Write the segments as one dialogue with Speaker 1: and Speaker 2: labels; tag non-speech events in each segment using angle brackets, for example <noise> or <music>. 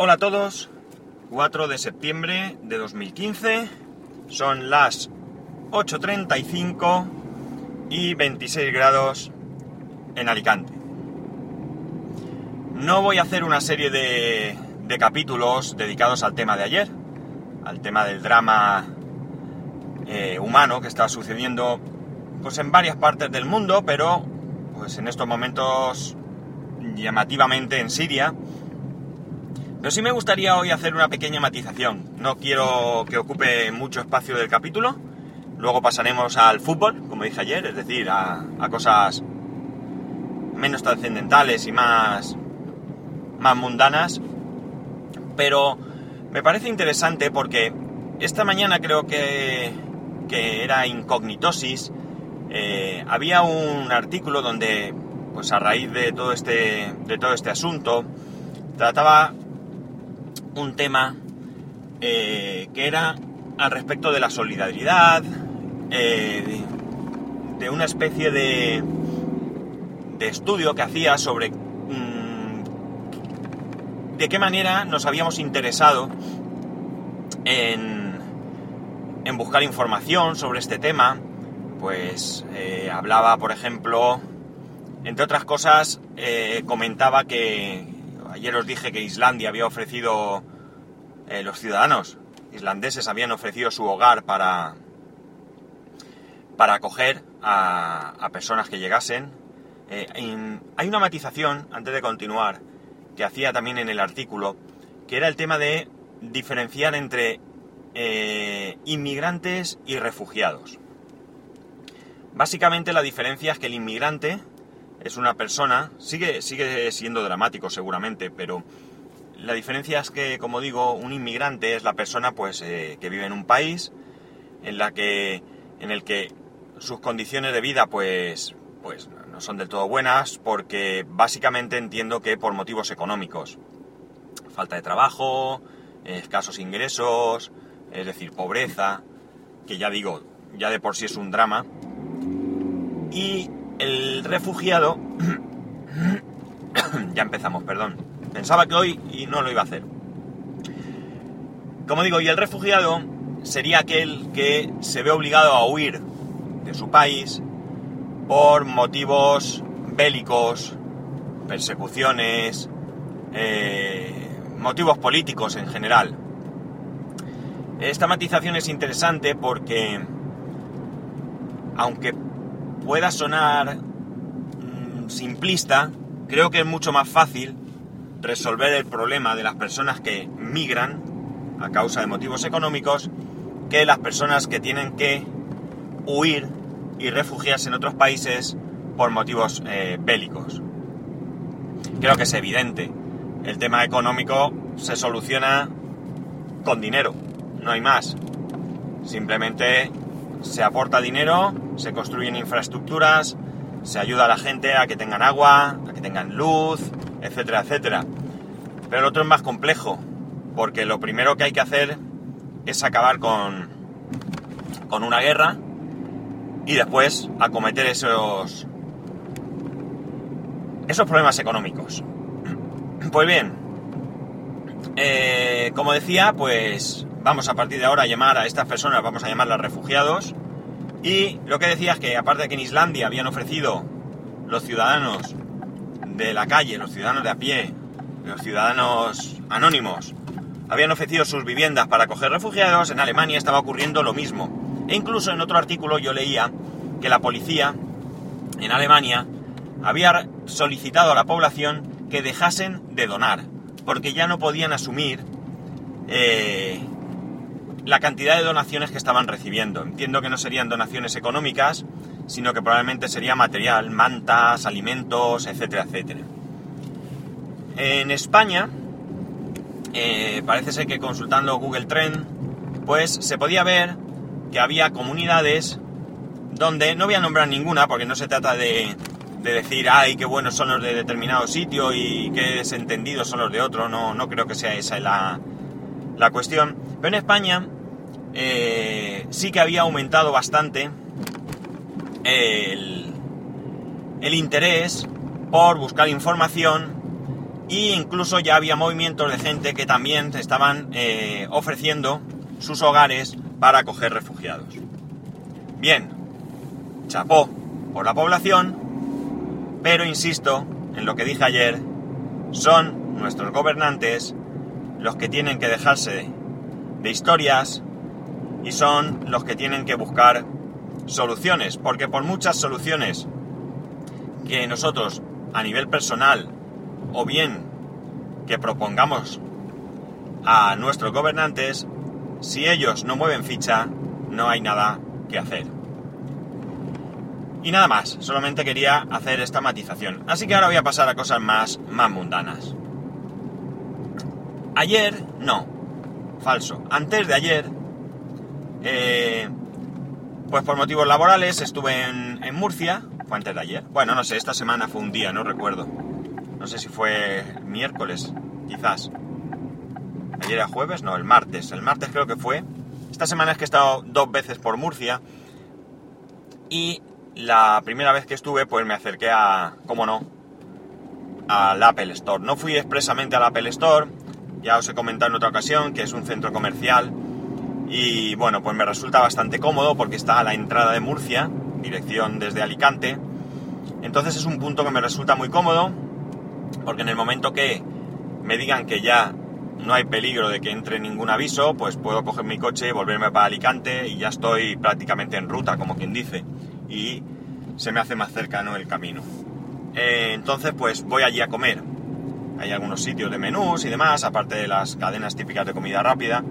Speaker 1: Hola a todos, 4 de septiembre de 2015, son las 8.35 y 26 grados en Alicante. No voy a hacer una serie de, de capítulos dedicados al tema de ayer, al tema del drama eh, humano que está sucediendo pues en varias partes del mundo, pero pues en estos momentos llamativamente en Siria. Pero sí me gustaría hoy hacer una pequeña matización. No quiero que ocupe mucho espacio del capítulo. Luego pasaremos al fútbol, como dije ayer, es decir, a, cosas menos trascendentales y más, más mundanas. Pero me parece interesante porque esta mañana creo que, que era Incognitosis. Eh, había un artículo donde, pues a raíz de todo este, de todo este asunto, trataba un tema eh, que era al respecto de la solidaridad, eh, de, una especie de, de, estudio que hacía sobre mmm, de qué manera nos habíamos interesado en, en buscar información sobre este tema. Pues eh, hablaba, por ejemplo, entre otras cosas, comentaba que ayer os dije que Islandia había ofrecido, eh, los ciudadanos islandeses habían ofrecido su hogar para, para acoger a, personas que llegasen. En, hay una matización, antes de continuar, que hacía también en el artículo, que era el tema de diferenciar entre eh, inmigrantes y refugiados. Básicamente la diferencia es que el inmigrante es una persona, sigue, sigue siendo dramático seguramente, pero la diferencia es que, como digo, un inmigrante es la persona pues, eh, que vive en un país en, la que, en el que sus condiciones de vida pues, pues no son del todo buenas porque básicamente entiendo que por motivos económicos. Falta de trabajo, escasos ingresos, es decir, pobreza, que ya digo, ya de por sí es un drama. Y el refugiado, <coughs> ya empezamos, perdón, pensaba que hoy y no lo iba a hacer. Como digo, y el refugiado sería aquel que se ve obligado a huir de su país por motivos bélicos, persecuciones, eh, motivos políticos en general. Esta matización es interesante porque, aunque pueda sonar mmm, simplista, creo que es mucho más fácil resolver el problema de las personas que migran a causa de motivos económicos que las personas que tienen que huir y refugiarse en otros países por motivos eh, bélicos. Creo que es evidente. El tema económico se soluciona con dinero no hay más. Simplemente se aporta dinero, se construyen infraestructuras, se ayuda a la gente a que tengan agua, a que tengan luz, etcétera, etcétera. Pero el otro es más complejo, porque lo primero que hay que hacer es acabar con, con una guerra y después acometer esos, esos problemas económicos. <clears throat> Pues bien, eh, como decía, pues vamos a partir de ahora a llamar a estas personas, vamos a llamarlas refugiados. Y lo que decía es que aparte de que en Islandia habían ofrecido los ciudadanos de la calle, los ciudadanos de a pie, los ciudadanos anónimos, habían ofrecido sus viviendas para acoger refugiados, en Alemania estaba ocurriendo lo mismo. E incluso en otro artículo yo leía que la policía en Alemania había solicitado a la población que dejasen de donar, porque ya no podían asumir eh, la cantidad de donaciones que estaban recibiendo. Entiendo que no serían donaciones económicas, sino que probablemente sería material, mantas, alimentos, etcétera, etcétera. En España, eh, parece ser que consultando Google Trend, pues se podía ver que había comunidades donde, no voy a nombrar ninguna porque no se trata de, de decir, ay, qué buenos son los de determinado sitio y qué desentendidos son los de otro, no, no creo que sea esa la, la cuestión. Pero en España eh, sí que había aumentado bastante el, interés por buscar información Y incluso ya había movimientos de gente que también estaban eh, ofreciendo sus hogares para acoger refugiados. Bien, chapó por la población, pero insisto en lo que dije ayer, son nuestros gobernantes los que tienen que dejarse de historias y son los que tienen que buscar soluciones, porque por muchas soluciones que nosotros a nivel personal o bien que propongamos a nuestros gobernantes, si ellos no mueven ficha, no hay nada que hacer. Y nada más, solamente quería hacer esta matización. Así que ahora voy a pasar a cosas más, más mundanas. Ayer, no, falso. Antes de ayer, eh, pues por motivos laborales estuve en, Murcia, fue antes de ayer. Bueno, no sé, esta semana fue un día, no recuerdo. No sé si fue miércoles, quizás. Ayer era jueves, no, el martes. El martes creo que fue. Esta semana es que he estado dos veces por Murcia. Y la primera vez que estuve, pues me acerqué a, cómo no, al Apple Store. No fui expresamente al Apple Store, ya os he comentado en otra ocasión que es un centro comercial. Y bueno, pues me resulta bastante cómodo porque está a la entrada de Murcia, dirección desde Alicante. Entonces es un punto que me resulta muy cómodo porque en el momento que me digan que ya no hay peligro de que entre ningún aviso, pues puedo coger mi coche, volverme para Alicante y ya estoy prácticamente en ruta, como quien dice, y se me hace más cercano el camino. Eh, entonces, pues voy allí a comer. Hay algunos sitios de menús y demás, aparte de las cadenas típicas de comida rápida.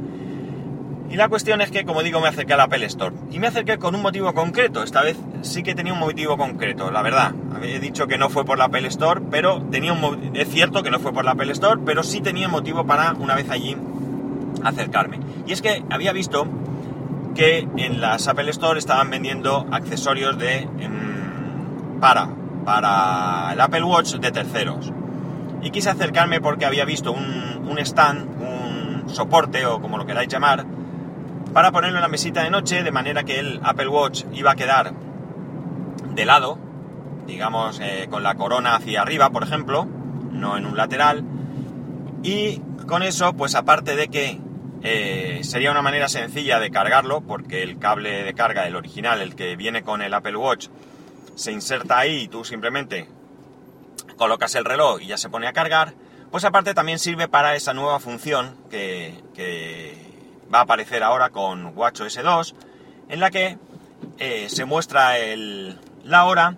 Speaker 1: Y la cuestión es que, como digo, me acerqué a la Apple Store. Y me acerqué con un motivo concreto. Esta vez sí que tenía un motivo concreto, la verdad. Había dicho que no fue por la Apple Store, pero tenía un es cierto que no fue por la Apple Store, pero sí tenía motivo para, una vez allí, acercarme. Y es que había visto que en las Apple Store estaban vendiendo accesorios de em, para, para el Apple Watch de terceros. Y quise acercarme porque había visto un, un stand, un soporte o como lo queráis llamar, para ponerlo en la mesita de noche, de manera que el Apple Watch iba a quedar de lado, digamos eh, con la corona hacia arriba, por ejemplo, no en un lateral, y con eso, pues aparte de que eh, sería una manera sencilla de cargarlo, porque el cable de carga, el original, el que viene con el Apple Watch, se inserta ahí y tú simplemente colocas el reloj y ya se pone a cargar, pues aparte también sirve para esa nueva función que, que va a aparecer ahora con WatchOS 2, en la que eh, se muestra el, la hora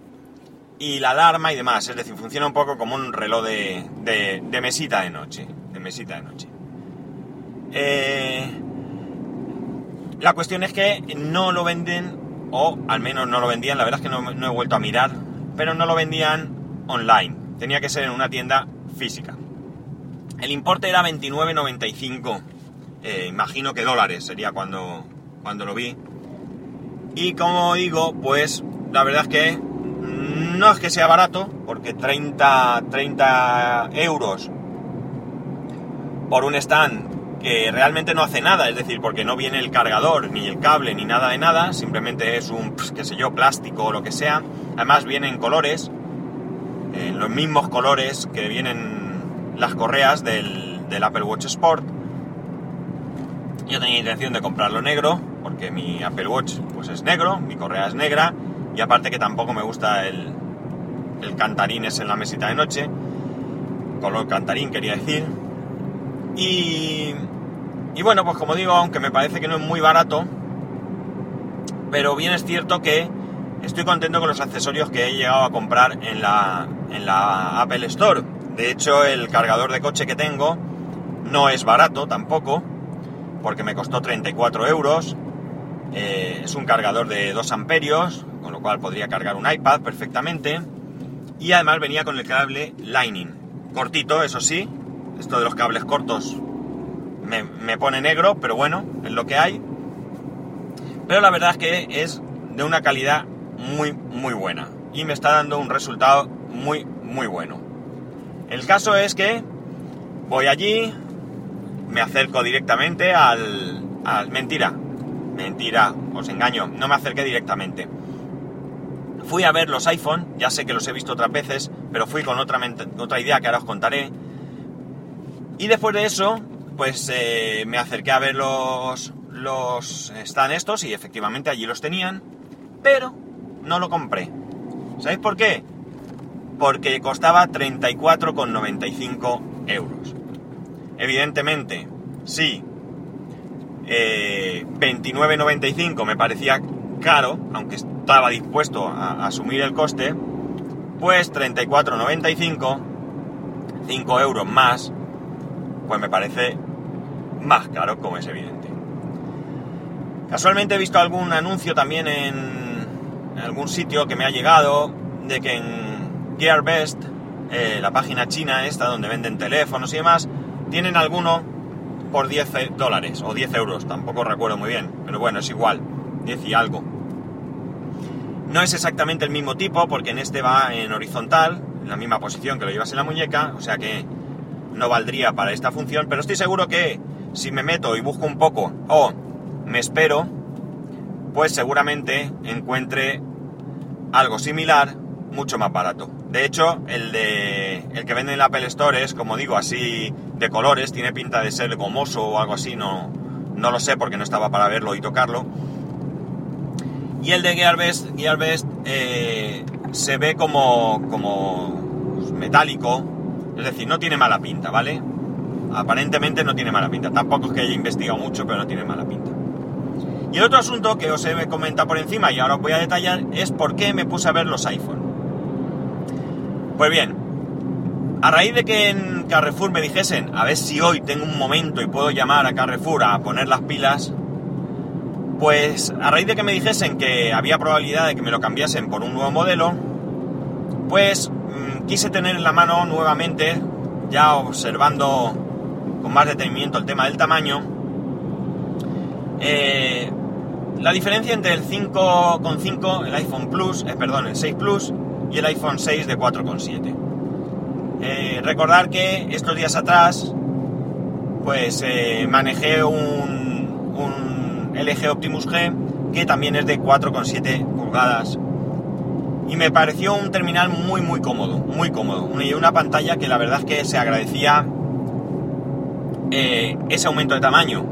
Speaker 1: y la alarma y demás. Es decir, funciona un poco como un reloj de, de, mesita de noche. De mesita de noche. Eh, la cuestión es que no lo venden, o al menos no lo vendían, la verdad es que no, no he vuelto a mirar, pero no lo vendían online. Tenía que ser en una tienda física. El importe era 29.95 eh, imagino que dólares sería cuando, cuando lo vi. Y como digo, pues la verdad es que no es que sea barato, porque 30, 30 euros por un stand que realmente no hace nada, es decir, porque no viene el cargador, ni el cable, ni nada de nada, simplemente es un, pues, qué sé yo, plástico o lo que sea. Además viene en colores, en los mismos colores que vienen las correas del, del Apple Watch Sport yo tenía intención de comprarlo negro, porque mi Apple Watch pues es negro, mi correa es negra, y aparte que tampoco me gusta el, el cantarín en la mesita de noche, color cantarín quería decir. Y, y bueno, pues como digo, aunque me parece que no es muy barato, pero bien es cierto que estoy contento con los accesorios que he llegado a comprar en la, en la Apple Store. De hecho, el cargador de coche que tengo no es barato tampoco porque me costó 34 euros. Eh, es un cargador de 2 amperios, con lo cual podría cargar un iPad perfectamente. Y además venía con el cable Lightning. Cortito, eso sí. Esto de los cables cortos me, me pone negro, pero bueno, es lo que hay. Pero la verdad es que es de una calidad muy, muy buena. Y me está dando un resultado muy, muy bueno. El caso es que voy allí, me acerco directamente al, al... Mentira, mentira, os engaño, no me acerqué directamente. Fui a ver los iPhone, ya sé que los he visto otras veces, pero fui con otra, idea que ahora os contaré. Y después de eso, pues eh, me acerqué a ver los, los están estos y efectivamente allí los tenían, pero no lo compré. ¿Sabéis por qué? Porque costaba 34,95 euros. Evidentemente, sí, 29,95 me parecía caro, aunque estaba dispuesto a, asumir el coste, pues 34,95, 5 euros más, pues me parece más caro, como es evidente. Casualmente he visto algún anuncio también en, algún sitio que me ha llegado de que en GearBest, eh, la página china esta donde venden teléfonos y demás, tienen alguno por 10 dólares o 10 euros, tampoco recuerdo muy bien, pero bueno, es igual, 10 y algo. No es exactamente el mismo tipo porque en este va en horizontal, en la misma posición que lo llevas en la muñeca, o sea que no valdría para esta función, pero estoy seguro que si me meto y busco un poco o me espero, pues seguramente encuentre algo similar mucho más barato. De hecho, el de el que vende en la Apple Store es, como digo, así de colores, tiene pinta de ser gomoso o algo así, no, no lo sé porque no estaba para verlo y tocarlo. Y el de Gearbest, Gearbest eh, se ve como, como metálico, es decir, no tiene mala pinta, ¿vale? Aparentemente no tiene mala pinta. Tampoco es que haya investigado mucho, pero no tiene mala pinta. Y el otro asunto que os he comentado por encima y ahora os voy a detallar es por qué me puse a ver los iPhone. Pues bien, a raíz de que en Carrefour me dijesen a ver si hoy tengo un momento y puedo llamar a Carrefour a poner las pilas, pues a raíz de que me dijesen que había probabilidad de que me lo cambiasen por un nuevo modelo, pues mm, quise tener en la mano nuevamente, ya observando con más detenimiento el tema del tamaño, eh, la diferencia entre el 5.5, el iPhone Plus, eh, perdón, el 6 Plus y el iPhone 6 de 4.7. Eh, recordar que estos días atrás, pues manejé un, LG Optimus G que también es de 4,7 pulgadas y me pareció un terminal muy muy cómodo, muy cómodo. Y una pantalla que la verdad es que se agradecía ese aumento de tamaño.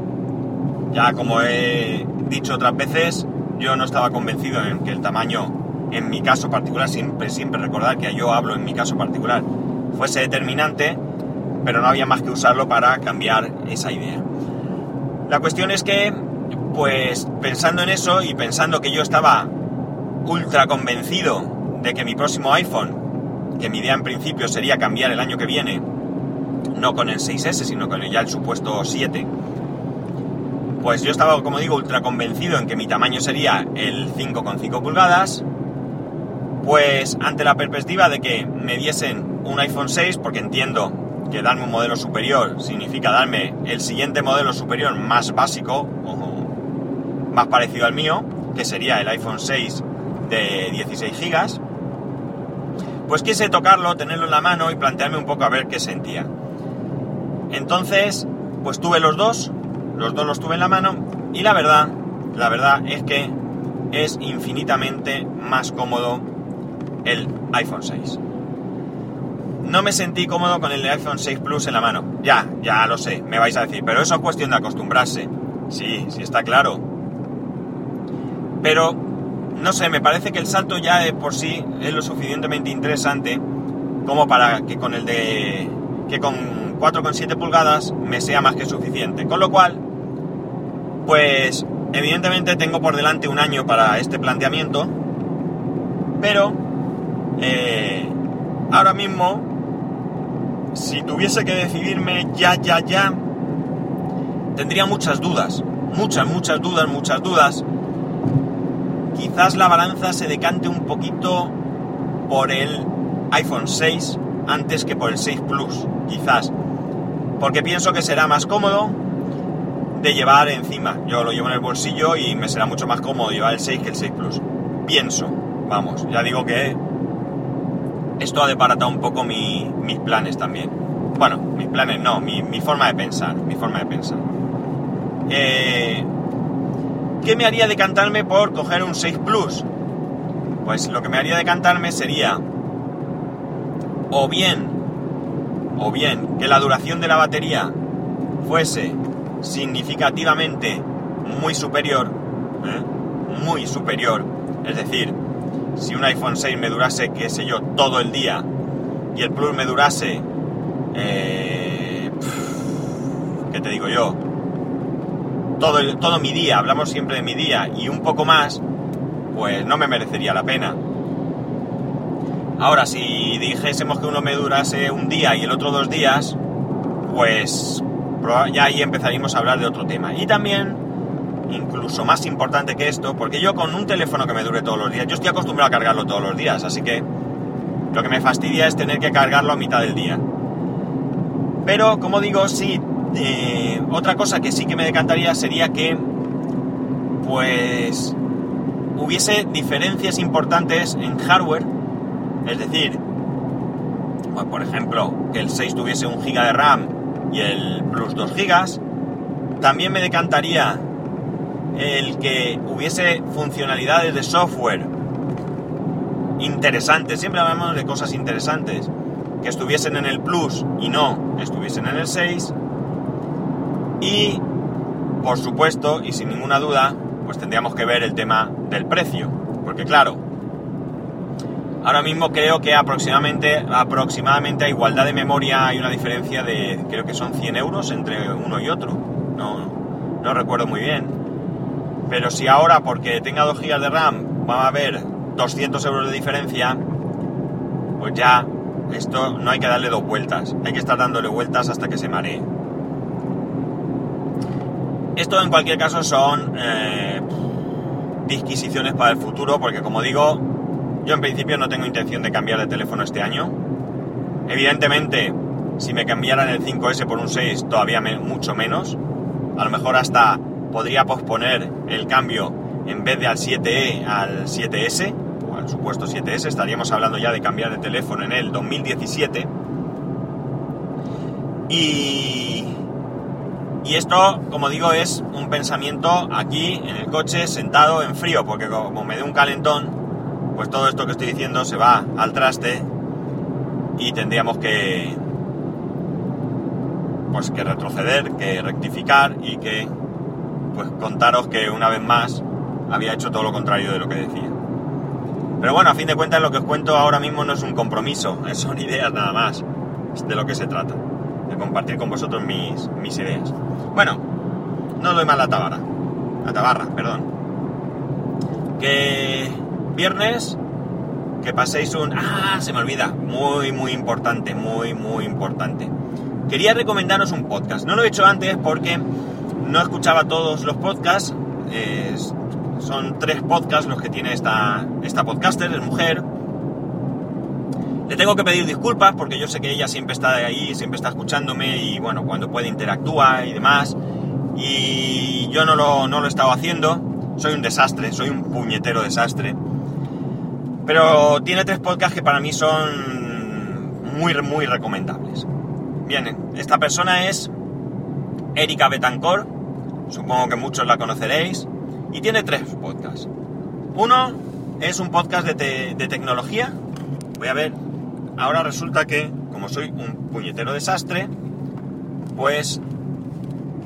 Speaker 1: Ya como he dicho otras veces, yo no estaba convencido en que el tamaño, en mi caso particular, siempre, siempre recordar que yo hablo en mi caso particular, fuese determinante, pero no había más que usarlo para cambiar esa idea. La cuestión es que, pues pensando en eso y pensando que yo estaba ultra convencido de que mi próximo iPhone, que mi idea en principio sería cambiar el año que viene, no con el 6S, sino con ya el supuesto 7, pues yo estaba, como digo, ultra convencido en que mi tamaño sería el 5,5 pulgadas. Pues ante la perspectiva de que me diesen un iPhone 6, porque entiendo que darme un modelo superior significa darme el siguiente modelo superior más básico o más parecido al mío, que sería el iPhone 6 de 16 GB, pues quise tocarlo, tenerlo en la mano y plantearme un poco a ver qué sentía. Entonces, pues tuve los dos, los dos los tuve en la mano y la verdad, la verdad es que es infinitamente más cómodo el iPhone 6. No me sentí cómodo con el iPhone 6 Plus en la mano. Ya, ya lo sé, me vais a decir, pero eso es cuestión de acostumbrarse. Sí, sí está claro. Pero, no sé, me parece que el salto ya de por sí es lo suficientemente interesante como para que con el de... que con 4,7 pulgadas me sea más que suficiente. Con lo cual, pues evidentemente tengo por delante un año para este planteamiento, pero eh, ahora mismo, si tuviese que decidirme ya, ya, ya, tendría muchas dudas, muchas, muchas dudas, muchas dudas. Quizás la balanza se decante un poquito por el iPhone 6 antes que por el 6 Plus, quizás. Porque pienso que será más cómodo, de llevar encima. Yo lo llevo en el bolsillo y me será mucho más cómodo llevar el 6 que el 6 Plus. Pienso, vamos, ya digo que esto ha desbaratado un poco mis planes también. Bueno, mis planes no, mi, forma de pensar, mi forma de pensar. Eh, ¿Qué me haría decantarme por coger un 6 Plus? Pues lo que me haría decantarme sería o bien o bien que la duración de la batería fuese significativamente muy superior, ¿eh? muy superior, es decir, si un iPhone 6 me durase, qué sé yo, todo el día y el Plus me durase, eh, ¿qué te digo yo? Todo, todo mi día, hablamos siempre de mi día y un poco más, pues no me merecería la pena. Ahora, si dijésemos que uno me durase un día y el otro dos días, pues ya ahí empezaríamos a hablar de otro tema. Y también, incluso más importante que esto, porque yo con un teléfono que me dure todos los días, yo estoy acostumbrado a cargarlo todos los días, así que lo que me fastidia es tener que cargarlo a mitad del día. Pero, como digo, sí, eh, otra cosa que sí que me decantaría sería que, pues, hubiese diferencias importantes en hardware es decir, pues, por ejemplo, que el 6 tuviese un GB de RAM y el Plus 2 GB. También me decantaría el que hubiese funcionalidades de software interesantes, siempre hablamos de cosas interesantes, que estuviesen en el Plus y no estuviesen en el 6. Y, por supuesto, y sin ninguna duda, pues tendríamos que ver el tema del precio. Porque claro, Ahora mismo creo que aproximadamente, aproximadamente a igualdad de memoria hay una diferencia de, creo que son 100 euros entre uno y otro. No, no recuerdo muy bien. Pero si ahora, porque tenga 2 GB de RAM, va a haber 200 euros de diferencia, pues ya esto no hay que darle dos vueltas. Hay que estar dándole vueltas hasta que se maree. Esto en cualquier caso son eh, disquisiciones para el futuro, porque como digo, yo en principio no tengo intención de cambiar de teléfono este año. Evidentemente, si me cambiaran el 5S por un 6, todavía mucho menos. A lo mejor hasta podría posponer el cambio en vez de al 7E al 7S, o al supuesto 7S, estaríamos hablando ya de cambiar de teléfono en el 2017. Y, y esto, como digo, es un pensamiento aquí en el coche, sentado en frío, porque como me dé un calentón, pues todo esto que estoy diciendo se va al traste y tendríamos que pues que retroceder, que rectificar y que pues contaros que una vez más había hecho todo lo contrario de lo que decía. Pero bueno, a fin de cuentas lo que os cuento ahora mismo no es un compromiso, <laughs> son ideas nada más, de lo que se trata, de compartir con vosotros mis, mis ideas. Bueno, no doy más la tabarra, la tabarra, perdón. Que viernes, que paséis un... Ah, se me olvida. Muy, muy importante, muy, muy importante. Quería recomendaros un podcast. No lo he hecho antes porque no escuchaba todos los podcasts. son tres podcasts los que tiene esta, esta podcaster, es mujer. Le tengo que pedir disculpas porque yo sé que ella siempre está ahí, siempre está escuchándome y bueno, cuando puede interactúa y demás. Y yo no lo, no lo he estado haciendo. Soy un desastre, soy un puñetero desastre. Pero tiene tres podcasts que para mí son muy, muy recomendables. Bien, esta persona es Erika Betancor, supongo que muchos la conoceréis, y tiene tres podcasts. Uno es un podcast de, tecnología. Voy a ver, ahora resulta que, como soy un puñetero desastre, pues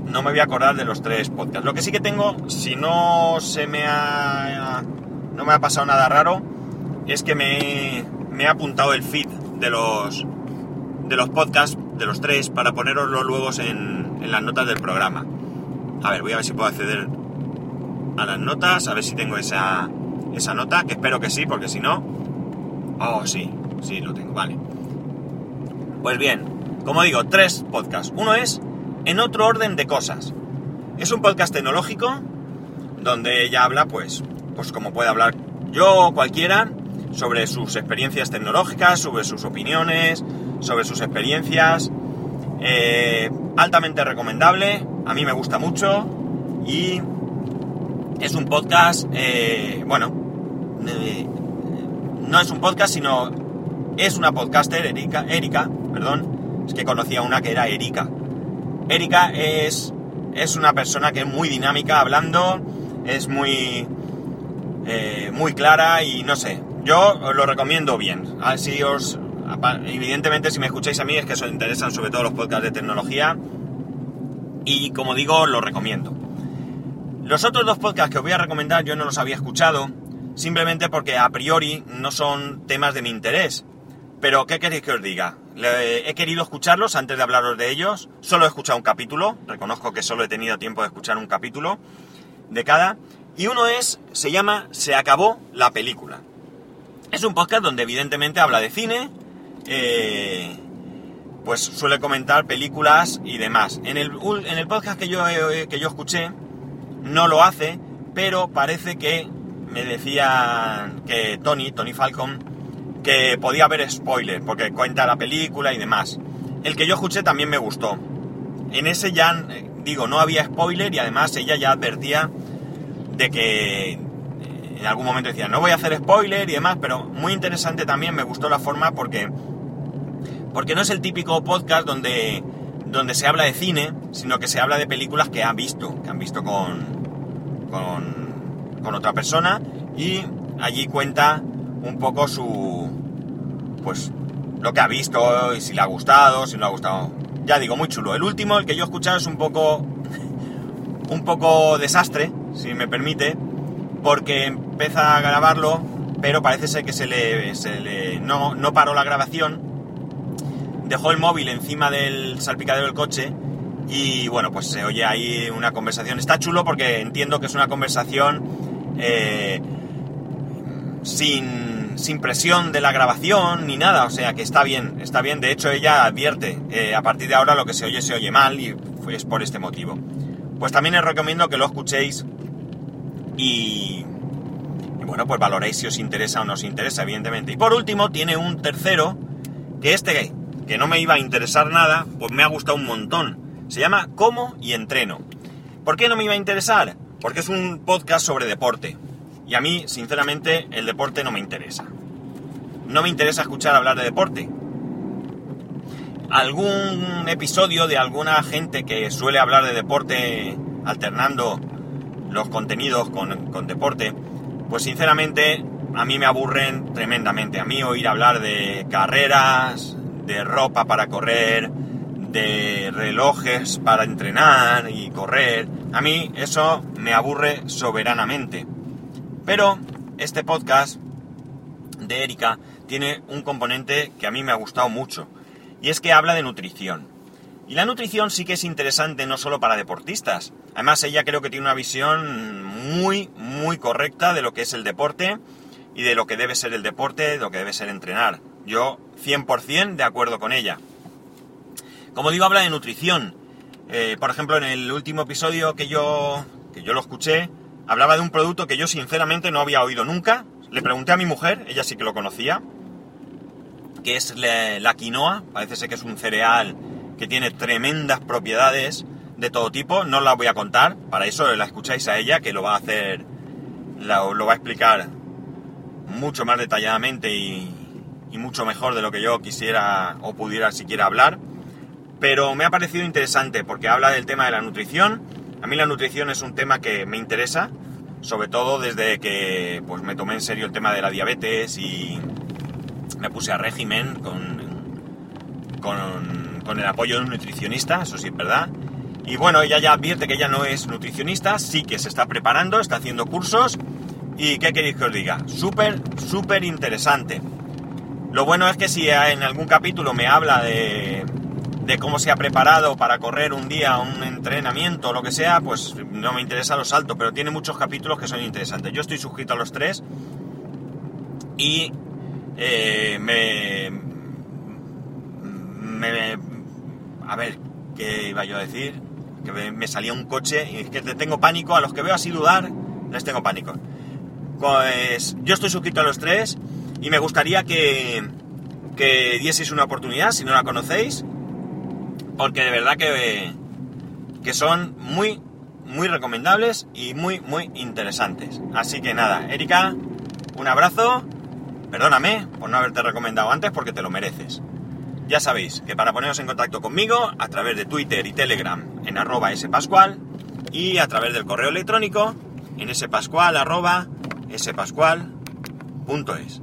Speaker 1: no me voy a acordar de los tres podcasts. Lo que sí que tengo, si no se me ha. no me ha pasado nada raro, es que me, he apuntado el feed de los, de los podcasts, de los tres, para poneroslo luego en, en las notas del programa. A ver, voy a ver si puedo acceder a las notas, a ver si tengo esa, esa nota, que espero que sí, porque si no... Oh, sí, sí, lo tengo, vale. Pues bien, como digo, tres podcasts. Uno es En otro orden de cosas. Es un podcast tecnológico donde ella habla, pues, pues como puede hablar yo o cualquiera, sobre sus experiencias tecnológicas, sobre sus opiniones, sobre sus experiencias. Eh, altamente recomendable, a mí me gusta mucho y es un podcast, eh, bueno, eh, no es un podcast, sino es una podcaster, Erika, perdón, es que conocía una que era Erika. Erika es, es una persona que es muy dinámica hablando, es muy, muy clara y no sé, yo os lo recomiendo bien. Así os, Evidentemente, si me escucháis a mí es que os interesan sobre todo los podcasts de tecnología. Y como digo, los recomiendo. Los otros dos podcasts que os voy a recomendar yo no los había escuchado, simplemente porque a priori no son temas de mi interés. Pero, ¿qué queréis que os diga? he querido escucharlos antes de hablaros de ellos. Solo he escuchado un capítulo. Reconozco que solo he tenido tiempo de escuchar un capítulo de cada. Y uno es, se llama Se acabó la película. Es un podcast donde evidentemente habla de cine, eh, pues suele comentar películas y demás. En el, en el podcast que yo, que yo escuché no lo hace, pero parece que me decía que Tony, Tony Falcon, que podía haber spoiler, porque cuenta la película y demás. El que yo escuché también me gustó. En ese ya, eh, digo, no había spoiler y además ella ya advertía de que eh, en algún momento decía, no voy a hacer spoiler y demás, pero muy interesante también, me gustó la forma porque, porque no es el típico podcast donde, donde se habla de cine, sino que se habla de películas que han visto, que han visto con, con, otra persona y allí cuenta un poco su, pues, lo que ha visto y si le ha gustado, si no le ha gustado. Ya digo, muy chulo. El último, el que yo he escuchado es un poco, un poco desastre, si me permite, porque empieza a grabarlo, pero parece ser que se le, se le no, no paró la grabación, dejó el móvil encima del salpicadero del coche y bueno, pues se oye ahí una conversación. Está chulo porque entiendo que es una conversación eh, sin sin presión de la grabación ni nada, o sea que está bien, está bien. De hecho, ella advierte, eh, a partir de ahora lo que se oye se oye mal y es por este motivo. Pues también os recomiendo que lo escuchéis y, bueno, pues valoréis si os interesa o no os interesa, evidentemente. Y por último, tiene un tercero, que este, que no me iba a interesar nada, pues me ha gustado un montón. Se llama Como y Entreno. ¿Por qué no me iba a interesar? Porque es un podcast sobre deporte. Y a mí, sinceramente, el deporte no me interesa. No me interesa escuchar hablar de deporte. Algún episodio de alguna gente que suele hablar de deporte alternando los contenidos con, deporte, pues sinceramente a mí me aburren tremendamente. A mí oír hablar de carreras, de ropa para correr, de relojes para entrenar y correr, a mí eso me aburre soberanamente. Pero este podcast de Erika tiene un componente que a mí me ha gustado mucho, y es que habla de nutrición. Y la nutrición sí que es interesante no solo para deportistas. Además, ella creo que tiene una visión muy, muy correcta de lo que es el deporte y de lo que debe ser el deporte, de lo que debe ser entrenar. Yo 100% de acuerdo con ella. Como digo, habla de nutrición. Eh, por ejemplo, en el último episodio que yo, que yo lo escuché, hablaba de un producto que yo sinceramente no había oído nunca. Le pregunté a mi mujer, ella sí que lo conocía, que es la, quinoa. Parece ser que es un cereal que tiene tremendas propiedades de todo tipo. No la voy a contar, para eso la escucháis a ella, que lo va a hacer, lo va a explicar mucho más detalladamente y, y mucho mejor de lo que yo quisiera o pudiera siquiera hablar. Pero me ha parecido interesante porque habla del tema de la nutrición a mí la nutrición es un tema que me interesa, sobre todo desde que pues, me tomé en serio el tema de la diabetes y me puse a régimen con, con, el apoyo de un nutricionista, eso sí es verdad. Y bueno, ella ya advierte que ella no es nutricionista, sí que se está preparando, está haciendo cursos. ¿Y qué queréis que os diga? Súper, súper interesante. Lo bueno es que si en algún capítulo me habla de, cómo se ha preparado para correr un día, un entrenamiento o lo que sea, pues no me interesa lo salto, pero tiene muchos capítulos que son interesantes. Yo estoy suscrito a los tres y eh, me, me... A ver, ¿qué iba yo a decir? Que me, salía un coche y es que tengo pánico, a los que veo así dudar, les tengo pánico. Pues yo estoy suscrito a los tres y me gustaría que, que dieseis una oportunidad, si no la conocéis, porque de verdad que, que son muy, muy recomendables y muy, muy interesantes. Así que nada, Erika, un abrazo. Perdóname por no haberte recomendado antes porque te lo mereces. Ya sabéis que para poneros en contacto conmigo a través de Twitter y Telegram en arroba spascual y a través del correo electrónico en spascual arroba spascual.es.